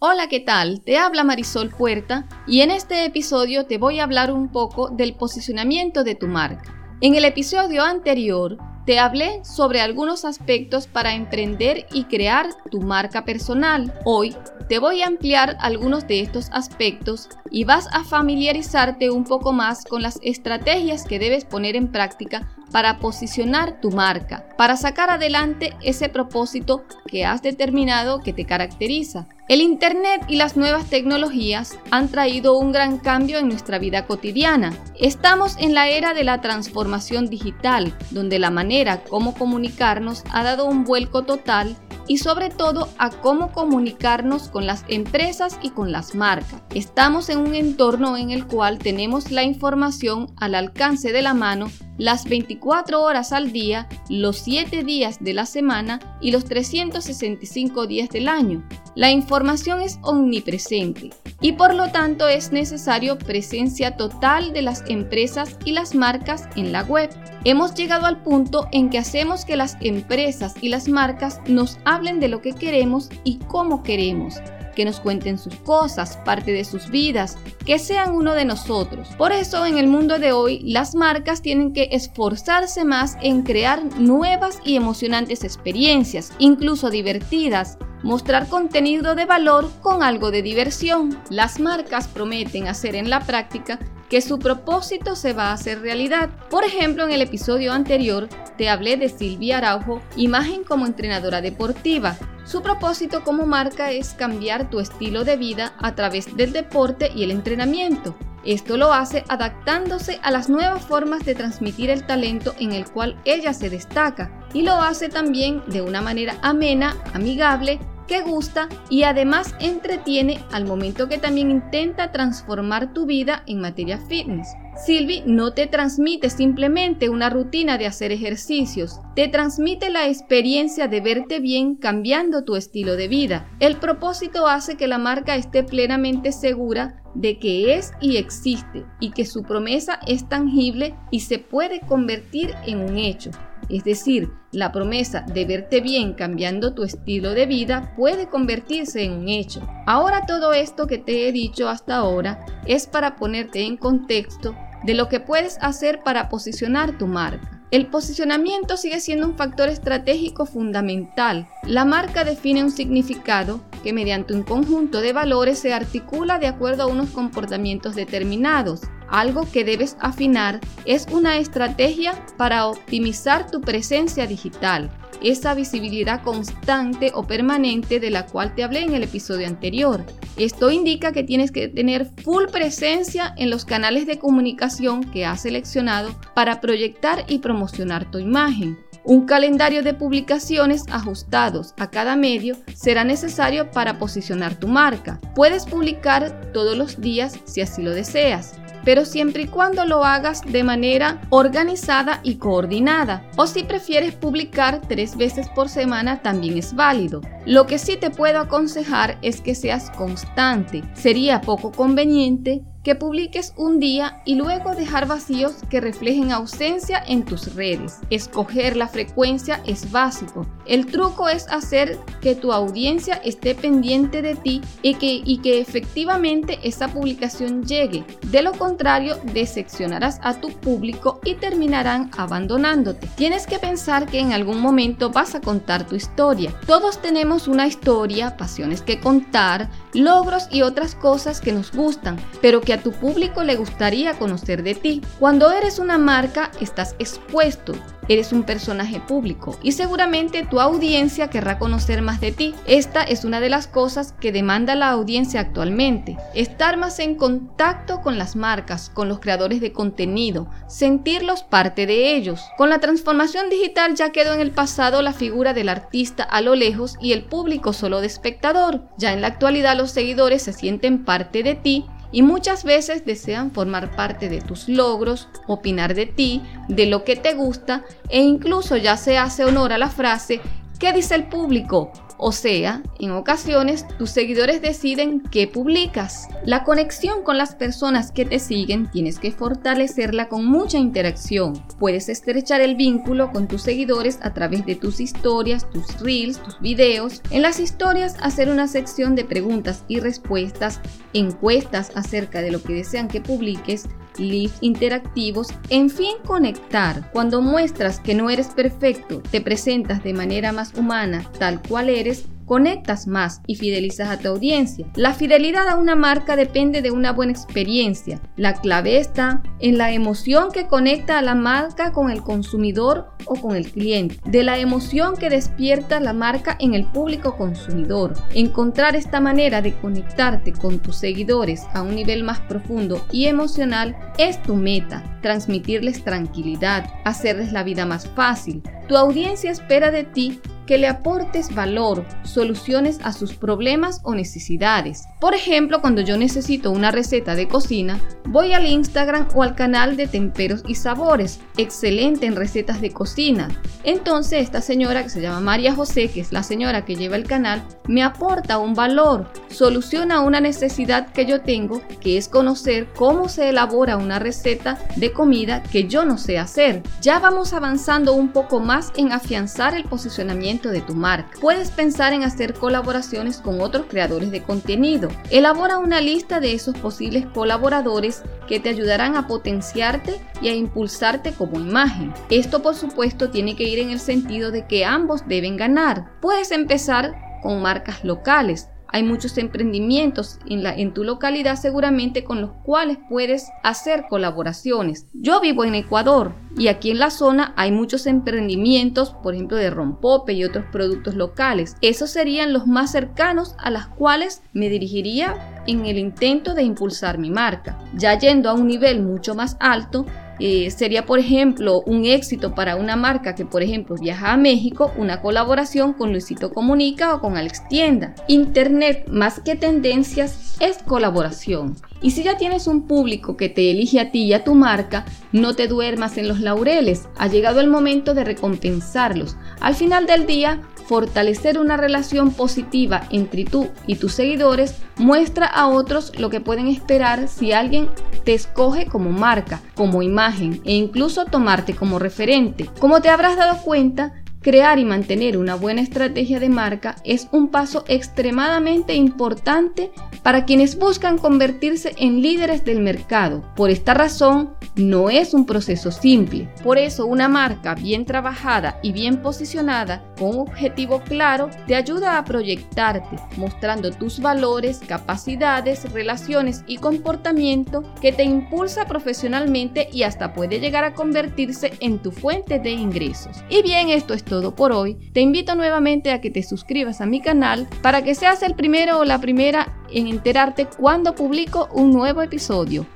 Hola, ¿qué tal? Te habla Marisol Puerta y en este episodio te voy a hablar un poco del posicionamiento de tu marca. En el episodio anterior te hablé sobre algunos aspectos para emprender y crear tu marca personal. Hoy te voy a ampliar algunos de estos aspectos y vas a familiarizarte un poco más con las estrategias que debes poner en práctica para posicionar tu marca, para sacar adelante ese propósito que has determinado que te caracteriza. El Internet y las nuevas tecnologías han traído un gran cambio en nuestra vida cotidiana. Estamos en la era de la transformación digital, donde la manera como comunicarnos ha dado un vuelco total y sobre todo a cómo comunicarnos con las empresas y con las marcas. Estamos en un entorno en el cual tenemos la información al alcance de la mano las 24 horas al día, los 7 días de la semana y los 365 días del año. La información es omnipresente y por lo tanto es necesario presencia total de las empresas y las marcas en la web. Hemos llegado al punto en que hacemos que las empresas y las marcas nos hablen de lo que queremos y cómo queremos que nos cuenten sus cosas, parte de sus vidas, que sean uno de nosotros. Por eso en el mundo de hoy las marcas tienen que esforzarse más en crear nuevas y emocionantes experiencias, incluso divertidas, mostrar contenido de valor con algo de diversión. Las marcas prometen hacer en la práctica que su propósito se va a hacer realidad. Por ejemplo, en el episodio anterior te hablé de Silvia Araujo, imagen como entrenadora deportiva. Su propósito como marca es cambiar tu estilo de vida a través del deporte y el entrenamiento. Esto lo hace adaptándose a las nuevas formas de transmitir el talento en el cual ella se destaca y lo hace también de una manera amena, amigable, que gusta y además entretiene al momento que también intenta transformar tu vida en materia fitness. Silvi no te transmite simplemente una rutina de hacer ejercicios, te transmite la experiencia de verte bien cambiando tu estilo de vida. El propósito hace que la marca esté plenamente segura de que es y existe y que su promesa es tangible y se puede convertir en un hecho. Es decir, la promesa de verte bien cambiando tu estilo de vida puede convertirse en un hecho. Ahora todo esto que te he dicho hasta ahora es para ponerte en contexto de lo que puedes hacer para posicionar tu marca. El posicionamiento sigue siendo un factor estratégico fundamental. La marca define un significado que mediante un conjunto de valores se articula de acuerdo a unos comportamientos determinados. Algo que debes afinar es una estrategia para optimizar tu presencia digital, esa visibilidad constante o permanente de la cual te hablé en el episodio anterior. Esto indica que tienes que tener full presencia en los canales de comunicación que has seleccionado para proyectar y promocionar tu imagen. Un calendario de publicaciones ajustados a cada medio será necesario para posicionar tu marca. Puedes publicar todos los días si así lo deseas pero siempre y cuando lo hagas de manera organizada y coordinada. O si prefieres publicar tres veces por semana, también es válido. Lo que sí te puedo aconsejar es que seas constante. Sería poco conveniente que publiques un día y luego dejar vacíos que reflejen ausencia en tus redes. Escoger la frecuencia es básico. El truco es hacer que tu audiencia esté pendiente de ti y que, y que efectivamente esa publicación llegue. De lo contrario, decepcionarás a tu público y terminarán abandonándote. Tienes que pensar que en algún momento vas a contar tu historia. Todos tenemos una historia, pasiones que contar, logros y otras cosas que nos gustan, pero que a tu público le gustaría conocer de ti. Cuando eres una marca, estás expuesto Eres un personaje público y seguramente tu audiencia querrá conocer más de ti. Esta es una de las cosas que demanda la audiencia actualmente. Estar más en contacto con las marcas, con los creadores de contenido, sentirlos parte de ellos. Con la transformación digital ya quedó en el pasado la figura del artista a lo lejos y el público solo de espectador. Ya en la actualidad los seguidores se sienten parte de ti y muchas veces desean formar parte de tus logros, opinar de ti, de lo que te gusta e incluso ya se hace honor a la frase ¿qué dice el público? O sea, en ocasiones tus seguidores deciden qué publicas. La conexión con las personas que te siguen tienes que fortalecerla con mucha interacción. Puedes estrechar el vínculo con tus seguidores a través de tus historias, tus reels, tus videos. En las historias hacer una sección de preguntas y respuestas, encuestas acerca de lo que desean que publiques, live interactivos, en fin, conectar. Cuando muestras que no eres perfecto, te presentas de manera más humana, tal cual eres, conectas más y fidelizas a tu audiencia. La fidelidad a una marca depende de una buena experiencia. La clave está en la emoción que conecta a la marca con el consumidor o con el cliente, de la emoción que despierta la marca en el público consumidor. Encontrar esta manera de conectarte con tus seguidores a un nivel más profundo y emocional es tu meta, transmitirles tranquilidad, hacerles la vida más fácil. Tu audiencia espera de ti que le aportes valor, soluciones a sus problemas o necesidades. Por ejemplo, cuando yo necesito una receta de cocina, voy al Instagram o al canal de Temperos y Sabores, excelente en recetas de cocina. Entonces esta señora que se llama María José, que es la señora que lleva el canal, me aporta un valor, soluciona una necesidad que yo tengo, que es conocer cómo se elabora una receta de comida que yo no sé hacer. Ya vamos avanzando un poco más en afianzar el posicionamiento de tu marca. Puedes pensar en hacer colaboraciones con otros creadores de contenido. Elabora una lista de esos posibles colaboradores que te ayudarán a potenciarte y a impulsarte como imagen. Esto por supuesto tiene que ir en el sentido de que ambos deben ganar. Puedes empezar con marcas locales hay muchos emprendimientos en, tu localidad seguramente con los cuales puedes hacer colaboraciones. Yo vivo en Ecuador y aquí en la zona hay muchos emprendimientos, por ejemplo de rompope y otros productos locales. Esos serían los más cercanos a las cuales me dirigiría en el intento de impulsar mi marca. Ya yendo a un nivel mucho más alto, eh, sería, por ejemplo, un éxito para una marca que, por ejemplo, viaja a México, una colaboración con Luisito Comunica o con Alex Tienda. Internet, más que tendencias, es colaboración. Y si ya tienes un público que te elige a ti y a tu marca, no te duermas en los laureles. Ha llegado el momento de recompensarlos. Al final del día, fortalecer una relación positiva entre tú y tus seguidores muestra a otros lo que pueden esperar si alguien te escoge como marca, como imagen e incluso tomarte como referente. Como te habrás dado cuenta, Crear y mantener una buena estrategia de marca es un paso extremadamente importante para quienes buscan convertirse en líderes del mercado. Por esta razón, no es un proceso simple. Por eso, una marca bien trabajada y bien posicionada, con un objetivo claro, te ayuda a proyectarte, mostrando tus valores, capacidades, relaciones y comportamiento que te impulsa profesionalmente y hasta puede llegar a convertirse en tu fuente de ingresos. Y bien, esto es por hoy. Te invito nuevamente a que te suscribas a mi canal para que seas el primero o la primera en enterarte cuando publico un nuevo episodio.